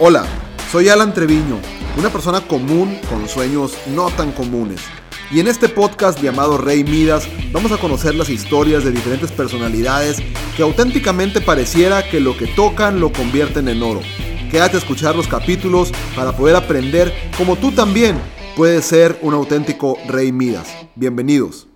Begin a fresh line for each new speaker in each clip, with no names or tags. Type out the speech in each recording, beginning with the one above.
Hola, soy Alan Treviño, una persona común con sueños no tan comunes. Y en este podcast llamado Rey Midas vamos a conocer las historias de diferentes personalidades que auténticamente pareciera que lo que tocan lo convierten en oro. Quédate a escuchar los capítulos para poder aprender como tú también puedes ser un auténtico Rey Midas. Bienvenidos.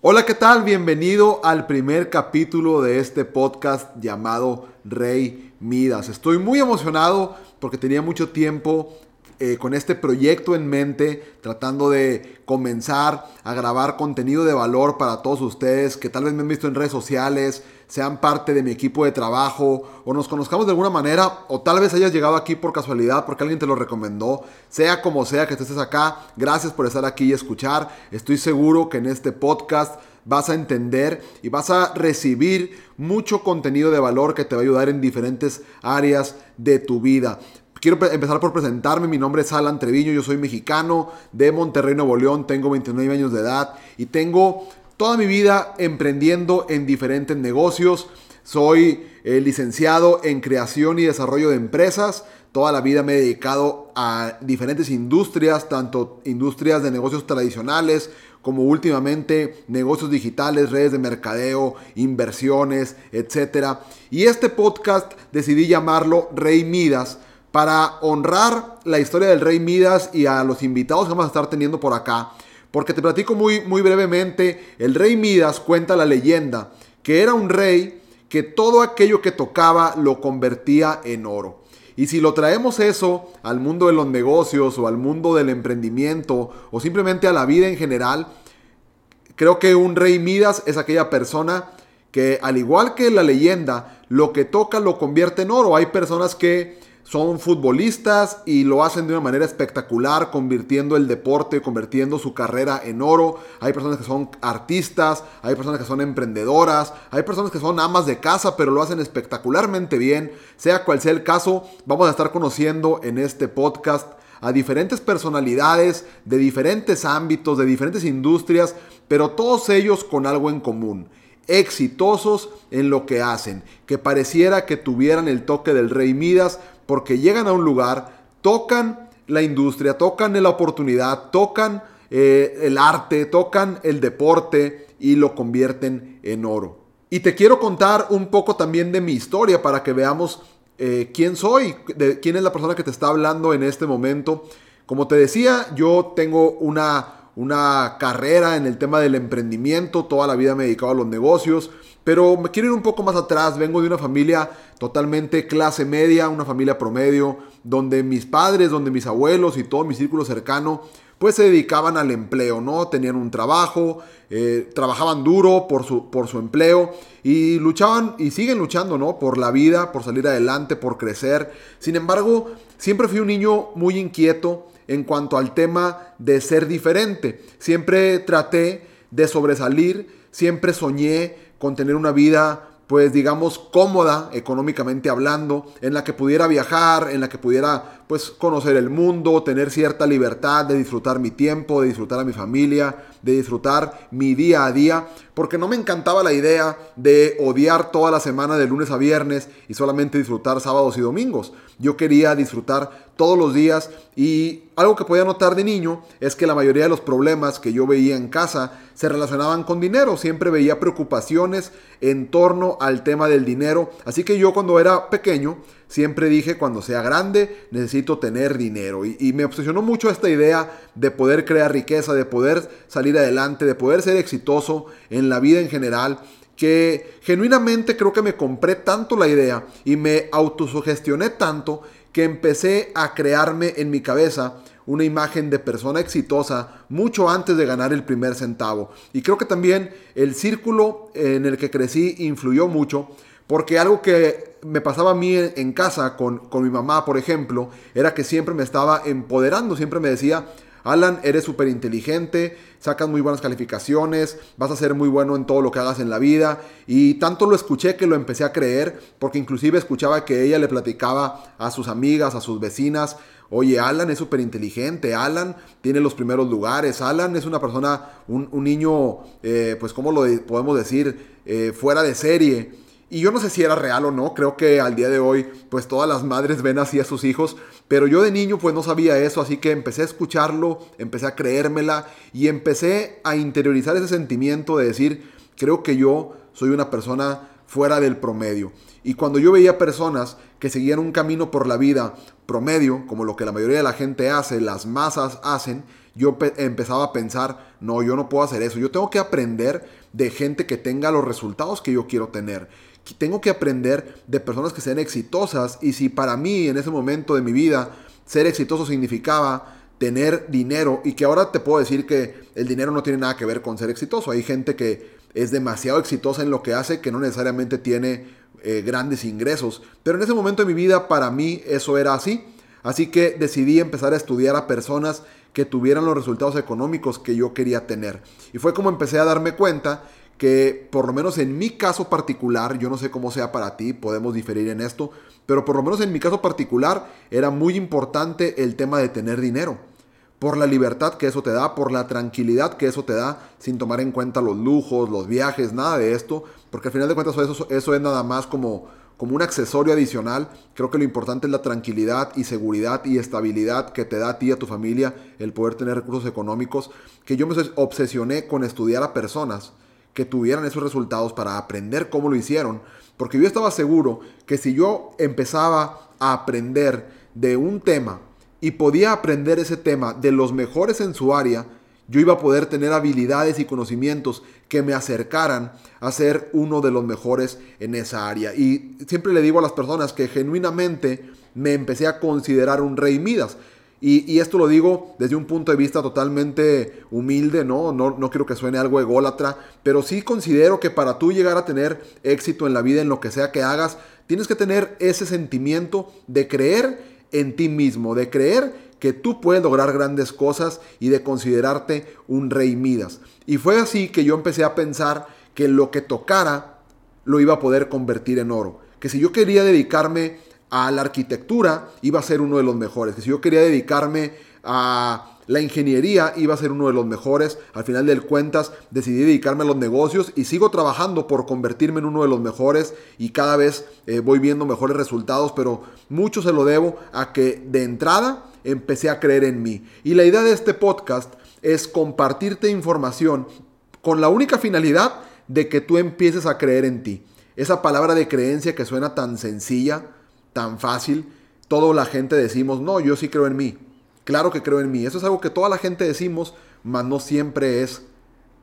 Hola, ¿qué tal? Bienvenido al primer capítulo de este podcast llamado Rey Midas. Estoy muy emocionado porque tenía mucho tiempo eh, con este proyecto en mente, tratando de comenzar a grabar contenido de valor para todos ustedes que tal vez me han visto en redes sociales, sean parte de mi equipo de trabajo o nos conozcamos de alguna manera o tal vez hayas llegado aquí por casualidad porque alguien te lo recomendó, sea como sea que estés acá, gracias por estar aquí y escuchar. Estoy seguro que en este podcast vas a entender y vas a recibir mucho contenido de valor que te va a ayudar en diferentes áreas de tu vida. Quiero empezar por presentarme, mi nombre es Alan Treviño, yo soy mexicano de Monterrey, Nuevo León, tengo 29 años de edad y tengo toda mi vida emprendiendo en diferentes negocios. Soy eh, licenciado en creación y desarrollo de empresas. Toda la vida me he dedicado a diferentes industrias, tanto industrias de negocios tradicionales como últimamente negocios digitales, redes de mercadeo, inversiones, etc. Y este podcast decidí llamarlo Rey Midas para honrar la historia del Rey Midas y a los invitados que vamos a estar teniendo por acá. Porque te platico muy, muy brevemente, el Rey Midas cuenta la leyenda que era un rey que todo aquello que tocaba lo convertía en oro. Y si lo traemos eso al mundo de los negocios o al mundo del emprendimiento o simplemente a la vida en general, creo que un rey Midas es aquella persona que al igual que la leyenda, lo que toca lo convierte en oro. Hay personas que son futbolistas y lo hacen de una manera espectacular, convirtiendo el deporte, convirtiendo su carrera en oro. Hay personas que son artistas, hay personas que son emprendedoras, hay personas que son amas de casa, pero lo hacen espectacularmente bien. Sea cual sea el caso, vamos a estar conociendo en este podcast a diferentes personalidades de diferentes ámbitos, de diferentes industrias, pero todos ellos con algo en común exitosos en lo que hacen, que pareciera que tuvieran el toque del rey Midas, porque llegan a un lugar, tocan la industria, tocan la oportunidad, tocan eh, el arte, tocan el deporte y lo convierten en oro. Y te quiero contar un poco también de mi historia para que veamos eh, quién soy, de, quién es la persona que te está hablando en este momento. Como te decía, yo tengo una una carrera en el tema del emprendimiento, toda la vida me he dedicado a los negocios, pero me quiero ir un poco más atrás, vengo de una familia totalmente clase media, una familia promedio, donde mis padres, donde mis abuelos y todo mi círculo cercano, pues se dedicaban al empleo, ¿no? Tenían un trabajo, eh, trabajaban duro por su, por su empleo y luchaban y siguen luchando, ¿no? Por la vida, por salir adelante, por crecer. Sin embargo, siempre fui un niño muy inquieto, en cuanto al tema de ser diferente. Siempre traté de sobresalir, siempre soñé con tener una vida pues digamos cómoda económicamente hablando, en la que pudiera viajar, en la que pudiera pues conocer el mundo, tener cierta libertad de disfrutar mi tiempo, de disfrutar a mi familia, de disfrutar mi día a día, porque no me encantaba la idea de odiar toda la semana de lunes a viernes y solamente disfrutar sábados y domingos. Yo quería disfrutar todos los días y algo que podía notar de niño es que la mayoría de los problemas que yo veía en casa se relacionaban con dinero. Siempre veía preocupaciones en torno al tema del dinero. Así que yo cuando era pequeño siempre dije cuando sea grande necesito tener dinero. Y, me obsesionó mucho esta idea de poder crear riqueza, de poder salir adelante, de poder ser exitoso en la vida en general que genuinamente creo que me compré tanto la idea y me autosugestioné tanto que empecé a crearme en mi cabeza una imagen de persona exitosa mucho antes de ganar el primer centavo. Y creo que también el círculo en el que crecí influyó mucho, porque algo que me pasaba a mí en casa con, con mi mamá, por ejemplo, era que siempre me estaba empoderando, siempre me decía, Alan, eres súper inteligente, sacas muy buenas calificaciones, vas a ser muy bueno en todo lo que hagas en la vida. Y tanto lo escuché que lo empecé a creer, porque inclusive escuchaba que ella le platicaba a sus amigas, a sus vecinas, oye, Alan es súper inteligente, Alan tiene los primeros lugares, Alan es una persona, un, niño, eh, pues, ¿cómo lo podemos decir? Eh, fuera de serie. Y yo no sé si era real o no, creo que al día de hoy pues todas las madres ven así a sus hijos, pero yo de niño pues no sabía eso, así que empecé a escucharlo, empecé a creérmela y empecé a interiorizar ese sentimiento de decir, creo que yo soy una persona fuera del promedio. Y cuando yo veía personas que seguían un camino por la vida promedio, como lo que la mayoría de la gente hace, las masas hacen, yo empezaba a pensar, no, yo no puedo hacer eso, yo tengo que aprender de gente que tenga los resultados que yo quiero tener tengo que aprender de personas que sean exitosas y si para mí en ese momento de mi vida ser exitoso significaba tener dinero y que ahora te puedo decir que el dinero no tiene nada que ver con ser exitoso. Hay gente que es demasiado exitosa en lo que hace que no necesariamente tiene eh, grandes ingresos. Pero en ese momento de mi vida para mí eso era así. Así que decidí empezar a estudiar a personas que tuvieran los resultados económicos que yo quería tener. Y fue como empecé a darme cuenta que por lo menos en mi caso particular, yo no sé cómo sea para ti, podemos diferir en esto, pero por lo menos en mi caso particular era muy importante el tema de tener dinero. Por la libertad que eso te da, por la tranquilidad que eso te da, sin tomar en cuenta los lujos, los viajes, nada de esto, porque al final de cuentas eso, eso es nada más como, como un accesorio adicional. Creo que lo importante es la tranquilidad y seguridad y estabilidad que te da a ti y a tu familia el poder tener recursos económicos, que yo me obsesioné con estudiar a personas que tuvieran esos resultados para aprender cómo lo hicieron, porque yo estaba seguro que si yo empezaba a aprender de un tema y podía aprender ese tema de los mejores en su área, yo iba a poder tener habilidades y conocimientos que me acercaran a ser uno de los mejores en esa área. Y siempre le digo a las personas que genuinamente me empecé a considerar un rey Midas. Y, esto lo digo desde un punto de vista totalmente humilde, ¿no? ¿no? No quiero que suene algo ególatra, pero sí considero que para tú llegar a tener éxito en la vida, en lo que sea que hagas, tienes que tener ese sentimiento de creer en ti mismo, de creer que tú puedes lograr grandes cosas y de considerarte un rey Midas. Y fue así que yo empecé a pensar que lo que tocara lo iba a poder convertir en oro. Que si yo quería dedicarme a la arquitectura, iba a ser uno de los mejores. Que si yo quería dedicarme a la ingeniería, iba a ser uno de los mejores. Al final de cuentas, decidí dedicarme a los negocios y sigo trabajando por convertirme en uno de los mejores y cada vez eh, voy viendo mejores resultados, pero mucho se lo debo a que de entrada empecé a creer en mí. Y la idea de este podcast es compartirte información con la única finalidad de que tú empieces a creer en ti. Esa palabra de creencia que suena tan sencilla, tan fácil, toda la gente decimos, no, yo sí creo en mí. Claro que creo en mí. Eso es algo que toda la gente decimos, mas no siempre es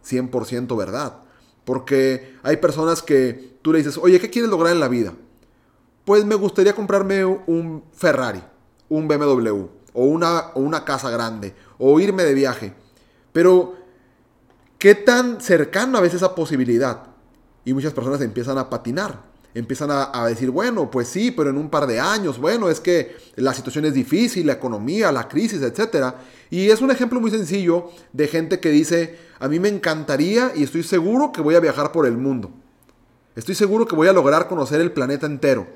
100% verdad. Porque hay personas que tú le dices, oye, ¿qué quieres lograr en la vida? Pues me gustaría comprarme un Ferrari, un BMW, o una, o una casa grande, o irme de viaje. Pero, ¿qué tan cercano a veces esa posibilidad? Y muchas personas empiezan a patinar empiezan a, decir, bueno, pues sí, pero en un par de años, bueno, es que la situación es difícil, la economía, la crisis, etc. Y es un ejemplo muy sencillo de gente que dice, a mí me encantaría y estoy seguro que voy a viajar por el mundo. Estoy seguro que voy a lograr conocer el planeta entero.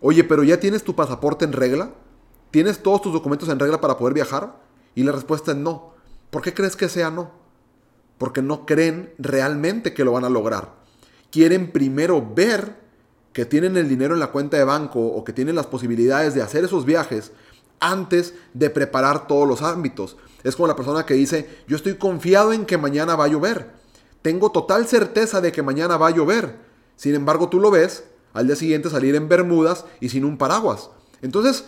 Oye, pero ¿ya tienes tu pasaporte en regla? ¿Tienes todos tus documentos en regla para poder viajar? Y la respuesta es no. ¿Por qué crees que sea no? Porque no creen realmente que lo van a lograr quieren primero ver que tienen el dinero en la cuenta de banco o que tienen las posibilidades de hacer esos viajes antes de preparar todos los ámbitos. Es como la persona que dice, yo estoy confiado en que mañana va a llover. Tengo total certeza de que mañana va a llover. Sin embargo, tú lo ves al día siguiente salir en Bermudas y sin un paraguas. Entonces,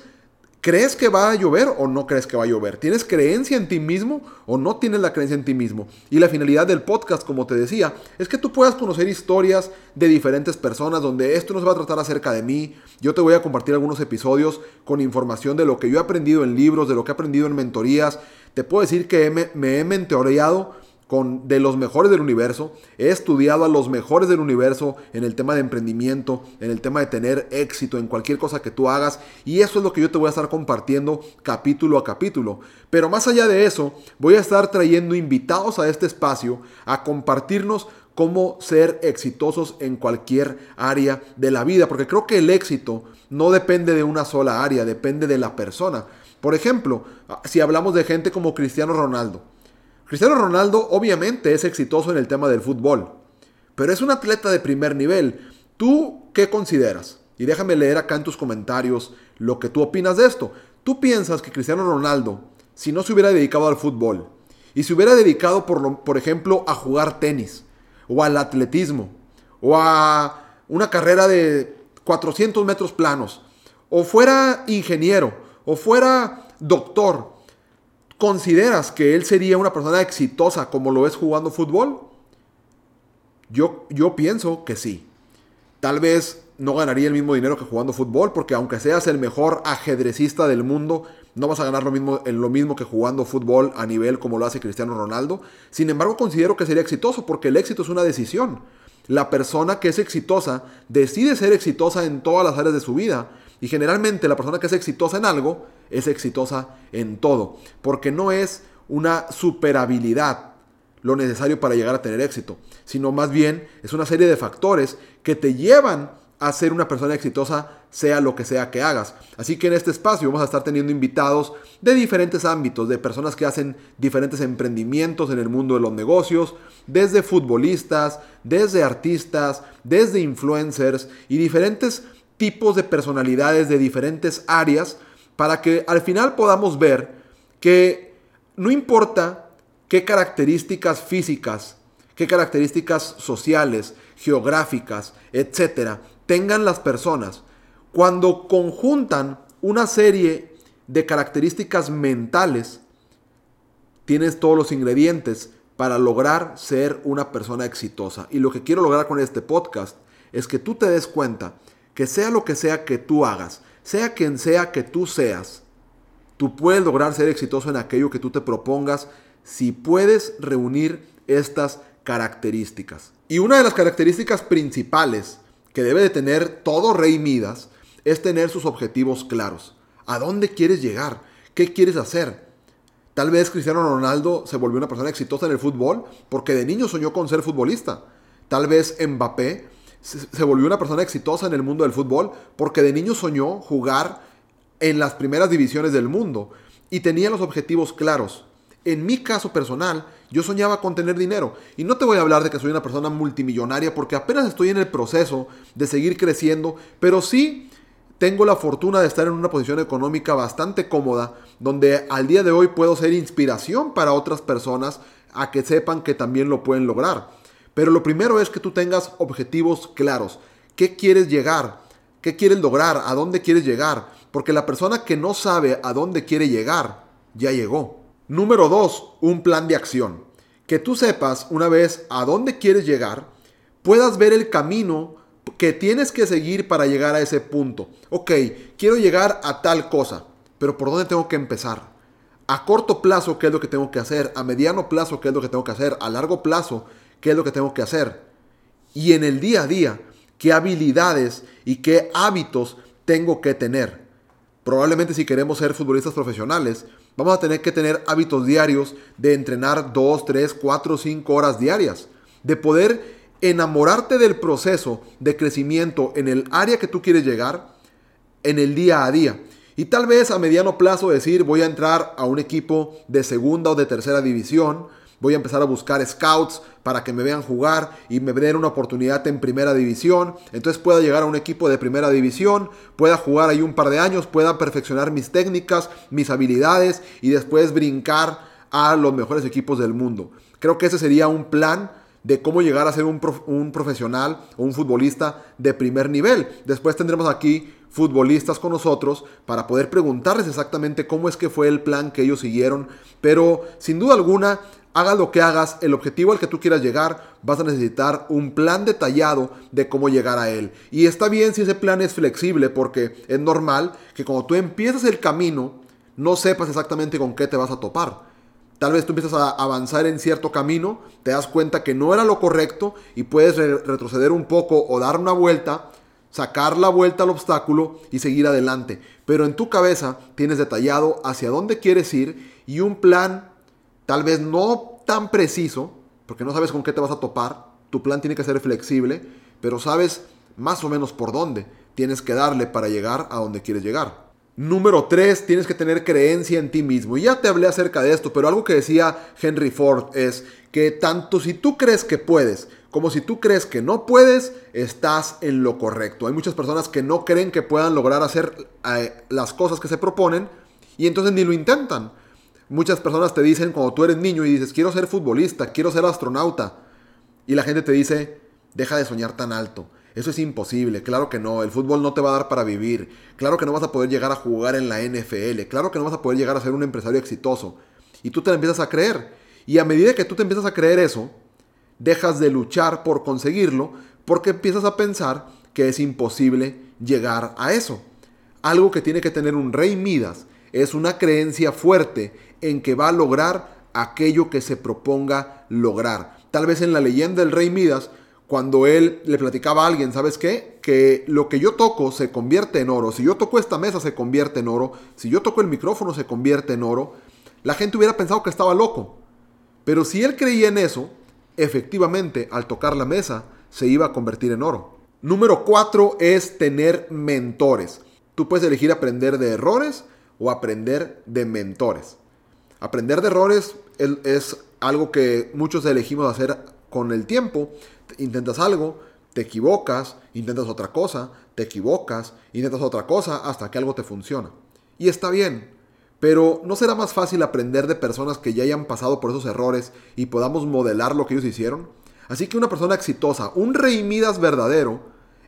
¿Crees que va a llover o no crees que va a llover? ¿Tienes creencia en ti mismo o no tienes la creencia en ti mismo? Y la finalidad del podcast, como te decía, es que tú puedas conocer historias de diferentes personas donde esto no se va a tratar acerca de mí. Yo te voy a compartir algunos episodios con información de lo que yo he aprendido en libros, de lo que he aprendido en mentorías. Te puedo decir que me, me he mentoreado con de los mejores del universo. He estudiado a los mejores del universo en el tema de emprendimiento, en el tema de tener éxito en cualquier cosa que tú hagas. Y eso es lo que yo te voy a estar compartiendo capítulo a capítulo. Pero más allá de eso, voy a estar trayendo invitados a este espacio a compartirnos cómo ser exitosos en cualquier área de la vida. Porque creo que el éxito no depende de una sola área, depende de la persona. Por ejemplo, si hablamos de gente como Cristiano Ronaldo. Cristiano Ronaldo obviamente es exitoso en el tema del fútbol, pero es un atleta de primer nivel. ¿Tú qué consideras? Y déjame leer acá en tus comentarios lo que tú opinas de esto. ¿Tú piensas que Cristiano Ronaldo, si no se hubiera dedicado al fútbol, y se hubiera dedicado, por, por ejemplo, a jugar tenis, o al atletismo, o a una carrera de 400 metros planos, o fuera ingeniero, o fuera doctor, ¿consideras que él sería una persona exitosa como lo es jugando fútbol? Yo, yo pienso que sí. Tal vez no ganaría el mismo dinero que jugando fútbol, porque aunque seas el mejor ajedrecista del mundo, no vas a ganar lo mismo, en lo mismo que jugando fútbol a nivel como lo hace Cristiano Ronaldo. Sin embargo, considero que sería exitoso, porque el éxito es una decisión. La persona que es exitosa decide ser exitosa en todas las áreas de su vida. Y generalmente la persona que es exitosa en algo es exitosa en todo. Porque no es una superabilidad lo necesario para llegar a tener éxito, sino más bien es una serie de factores que te llevan a ser una persona exitosa, sea lo que sea que hagas. Así que en este espacio vamos a estar teniendo invitados de diferentes ámbitos, de personas que hacen diferentes emprendimientos en el mundo de los negocios, desde futbolistas, desde artistas, desde influencers y diferentes tipos de personalidades de diferentes áreas para que al final podamos ver que no importa qué características físicas, qué características sociales, geográficas, etcétera, tengan las personas, cuando conjuntan una serie de características mentales, tienes todos los ingredientes para lograr ser una persona exitosa. Y lo que quiero lograr con este podcast es que tú te des cuenta que sea lo que sea que tú hagas, sea quien sea que tú seas, tú puedes lograr ser exitoso en aquello que tú te propongas si puedes reunir estas características. Y una de las características principales que debe de tener todo rey Midas es tener sus objetivos claros. ¿A dónde quieres llegar? ¿Qué quieres hacer? Tal vez Cristiano Ronaldo se volvió una persona exitosa en el fútbol porque de niño soñó con ser futbolista. Tal vez Mbappé se volvió una persona exitosa en el mundo del fútbol porque de niño soñó jugar en las primeras divisiones del mundo y tenía los objetivos claros. En mi caso personal, yo soñaba con tener dinero. Y no te voy a hablar de que soy una persona multimillonaria porque apenas estoy en el proceso de seguir creciendo, pero sí tengo la fortuna de estar en una posición económica bastante cómoda, donde al día de hoy puedo ser inspiración para otras personas a que sepan que también lo pueden lograr. Pero lo primero es que tú tengas objetivos claros. ¿Qué quieres llegar? ¿Qué quieres lograr? ¿A dónde quieres llegar? Porque la persona que no sabe a dónde quiere llegar, ya llegó. Número 2. Un plan de acción. Que tú sepas una vez a dónde quieres llegar, puedas ver el camino que tienes que seguir para llegar a ese punto. Ok, quiero llegar a tal cosa, pero ¿por dónde tengo que empezar? A corto plazo, ¿qué es lo que tengo que hacer? A mediano plazo, ¿qué es lo que tengo que hacer? A largo plazo, ¿qué es lo que tengo que hacer? Y en el día a día, ¿qué habilidades y qué hábitos tengo que tener? Probablemente si queremos ser futbolistas profesionales, vamos a tener que tener hábitos diarios de entrenar 2, 3, 4, 5 horas diarias. De poder enamorarte del proceso de crecimiento en el área que tú quieres llegar en el día a día. Y tal vez a mediano plazo decir voy a entrar a un equipo de segunda o de tercera división Voy a empezar a buscar scouts para que me vean jugar y me den una oportunidad en primera división. Entonces pueda llegar a un equipo de primera división, pueda jugar ahí un par de años, pueda perfeccionar mis técnicas, mis habilidades y después brincar a los mejores equipos del mundo. Creo que ese sería un plan de cómo llegar a ser un, un, profesional o un futbolista de primer nivel. Después tendremos aquí futbolistas con nosotros para poder preguntarles exactamente cómo es que fue el plan que ellos siguieron. Pero sin duda alguna hagas lo que hagas, el objetivo al que tú quieras llegar, vas a necesitar un plan detallado de cómo llegar a él. Y está bien si ese plan es flexible, porque es normal que cuando tú empiezas el camino, no sepas exactamente con qué te vas a topar. Tal vez tú empiezas a avanzar en cierto camino, te das cuenta que no era lo correcto y puedes retroceder un poco o dar una vuelta, sacar la vuelta al obstáculo y seguir adelante. Pero en tu cabeza tienes detallado hacia dónde quieres ir y un plan Tal vez no tan preciso, porque no sabes con qué te vas a topar. Tu plan tiene que ser flexible, pero sabes más o menos por dónde tienes que darle para llegar a donde quieres llegar. Número 3, tienes que tener creencia en ti mismo. Y ya te hablé acerca de esto, pero algo que decía Henry Ford es que tanto si tú crees que puedes como si tú crees que no puedes, estás en lo correcto. Hay muchas personas que no creen que puedan lograr hacer eh, las cosas que se proponen y entonces ni lo intentan. Muchas personas te dicen cuando tú eres niño y dices, quiero ser futbolista, quiero ser astronauta. Y la gente te dice, deja de soñar tan alto. Eso es imposible, claro que no, el fútbol no te va a dar para vivir, claro que no vas a poder llegar a jugar en la NFL, claro que no vas a poder llegar a ser un empresario exitoso. Y tú te la empiezas a creer. Y a medida que tú te empiezas a creer eso, dejas de luchar por conseguirlo porque empiezas a pensar que es imposible llegar a eso. Algo que tiene que tener un rey Midas es una creencia fuerte en que va a lograr aquello que se proponga lograr. Tal vez en la leyenda del rey Midas, cuando él le platicaba a alguien, ¿sabes qué? Que lo que yo toco se convierte en oro. Si yo toco esta mesa se convierte en oro. Si yo toco el micrófono se convierte en oro. La gente hubiera pensado que estaba loco. Pero si él creía en eso, efectivamente al tocar la mesa se iba a convertir en oro. Número 4 es tener mentores. Tú puedes elegir aprender de errores o aprender de mentores. Aprender de errores es, algo que muchos elegimos hacer con el tiempo. Intentas algo, te equivocas, intentas otra cosa, te equivocas, intentas otra cosa hasta que algo te funciona. Y está bien, pero ¿no será más fácil aprender de personas que ya hayan pasado por esos errores y podamos modelar lo que ellos hicieron? Así que una persona exitosa, un rey Midas verdadero,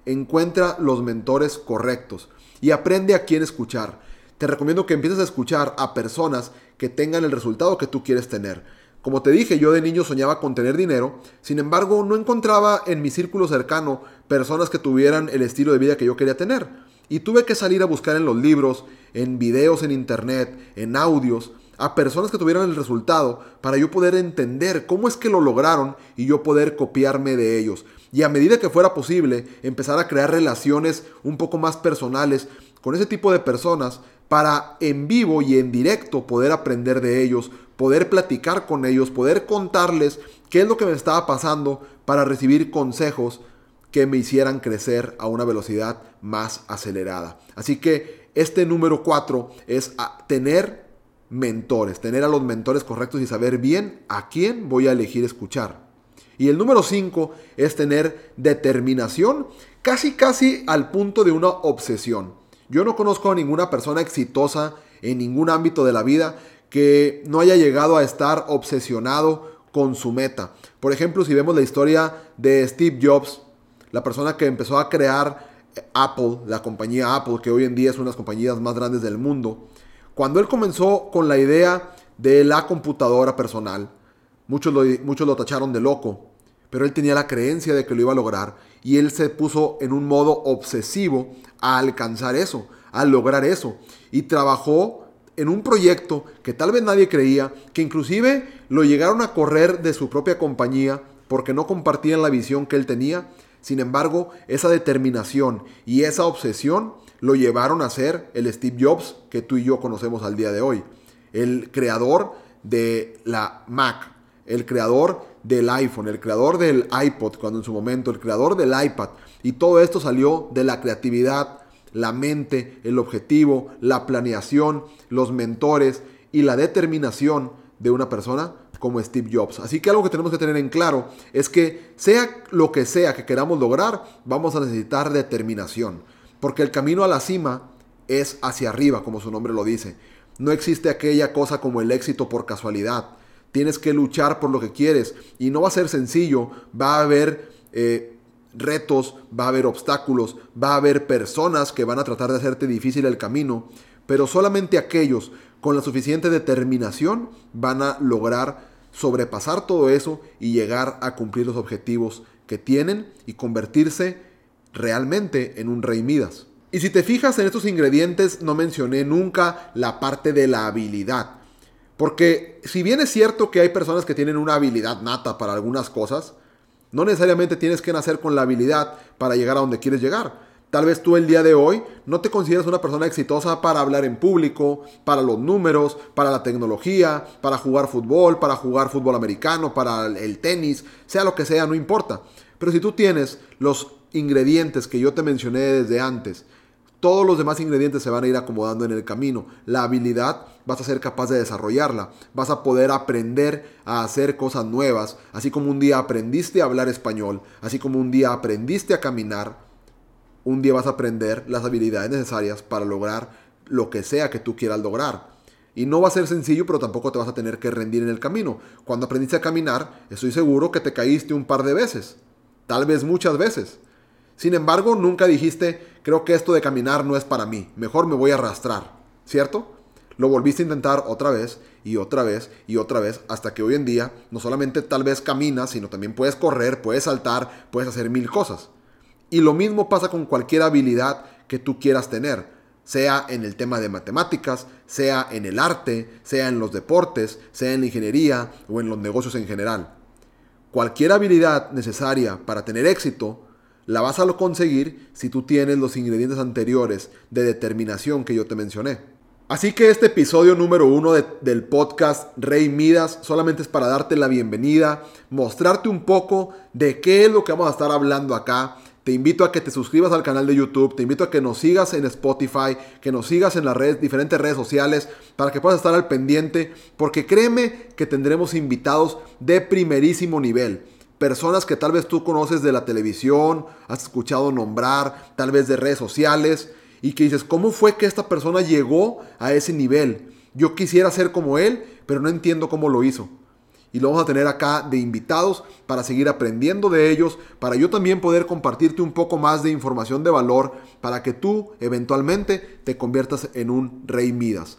encuentra los mentores correctos y aprende a quién escuchar. Te recomiendo que empieces a escuchar a personas que tengan el resultado que tú quieres tener. Como te dije, yo de niño soñaba con tener dinero, sin embargo no encontraba en mi círculo cercano personas que tuvieran el estilo de vida que yo quería tener. Y tuve que salir a buscar en los libros, en videos en internet, en audios, a personas que tuvieran el resultado para yo poder entender cómo es que lo lograron y yo poder copiarme de ellos. Y a medida que fuera posible, empezar a crear relaciones un poco más personales con ese tipo de personas para en vivo y en directo poder aprender de ellos, poder platicar con ellos, poder contarles qué es lo que me estaba pasando para recibir consejos que me hicieran crecer a una velocidad más acelerada. Así que este número cuatro es tener mentores, tener a los mentores correctos y saber bien a quién voy a elegir escuchar. Y el número cinco es tener determinación, casi casi al punto de una obsesión. Yo no conozco a ninguna persona exitosa en ningún ámbito de la vida que no haya llegado a estar obsesionado con su meta. Por ejemplo, si vemos la historia de Steve Jobs, la persona que empezó a crear Apple, la compañía Apple, que hoy en día es una de las compañías más grandes del mundo, cuando él comenzó con la idea de la computadora personal, muchos lo, muchos lo tacharon de loco, pero él tenía la creencia de que lo iba a lograr y él se puso en un modo obsesivo a alcanzar eso, a lograr eso y trabajó en un proyecto que tal vez nadie creía, que inclusive lo llegaron a correr de su propia compañía porque no compartían la visión que él tenía sin embargo, esa determinación y esa obsesión lo llevaron a ser el Steve Jobs que tú y yo conocemos al día de hoy. El creador de la Mac, el creador del iPhone, el creador del iPod, cuando en su momento, el creador del iPad. Y todo esto salió de la creatividad, la mente, el objetivo, la planeación, los mentores y la determinación de una persona como Steve Jobs. Así que algo que tenemos que tener en claro es que sea lo que sea que queramos lograr, vamos a necesitar determinación. Porque el camino a la cima es hacia arriba, como su nombre lo dice. No existe aquella cosa como el éxito por casualidad. Tienes que luchar por lo que quieres y no va a ser sencillo. Va a haber eh, retos, va a haber obstáculos, va a haber personas que van a tratar de hacerte difícil el camino. Pero solamente aquellos con la suficiente determinación van a lograr sobrepasar todo eso y llegar a cumplir los objetivos que tienen y convertirse realmente en un rey Midas. Y si te fijas en estos ingredientes, no mencioné nunca la parte de la habilidad. Porque si bien es cierto que hay personas que tienen una habilidad nata para algunas cosas, no necesariamente tienes que nacer con la habilidad para llegar a donde quieres llegar. Tal vez tú el día de hoy no te consideras una persona exitosa para hablar en público, para los números, para la tecnología, para jugar fútbol, para jugar fútbol americano, para el tenis, sea lo que sea, no importa. Pero si tú tienes los ingredientes que yo te mencioné desde antes, todos los demás ingredientes se van a ir acomodando en el camino. La habilidad vas a ser capaz de desarrollarla. Vas a poder aprender a hacer cosas nuevas. Así como un día aprendiste a hablar español, así como un día aprendiste a caminar, un día vas a aprender las habilidades necesarias para lograr lo que sea que tú quieras lograr. Y no va a ser sencillo, pero tampoco te vas a tener que rendir en el camino. Cuando aprendiste a caminar, estoy seguro que te caíste un par de veces. Tal vez muchas veces. Sin embargo, nunca dijiste, creo que esto de caminar no es para mí, mejor me voy a arrastrar, ¿cierto? Lo volviste a intentar otra vez y otra vez y otra vez hasta que hoy en día no solamente tal vez caminas, sino también puedes correr, puedes saltar, puedes hacer mil cosas. Y lo mismo pasa con cualquier habilidad que tú quieras tener, sea en el tema de matemáticas, sea en el arte, sea en los deportes, sea en la ingeniería o en los negocios en general. Cualquier habilidad necesaria para tener éxito la vas a conseguir si tú tienes los ingredientes anteriores de determinación que yo te mencioné. Así que este episodio número uno del podcast Rey Midas solamente es para darte la bienvenida, mostrarte un poco de qué es lo que vamos a estar hablando acá. Te invito a que te suscribas al canal de YouTube, te invito a que nos sigas en Spotify, que nos sigas en las redes, diferentes redes sociales, para que puedas estar al pendiente, porque créeme que tendremos invitados de primerísimo nivel personas que tal vez tú conoces de la televisión, has escuchado nombrar, tal vez de redes sociales, y que dices, ¿cómo fue que esta persona llegó a ese nivel? Yo quisiera ser como él, pero no entiendo cómo lo hizo. Y lo vamos a tener acá de invitados para seguir aprendiendo de ellos, para yo también poder compartirte un poco más de información de valor, para que tú eventualmente te conviertas en un rey Midas.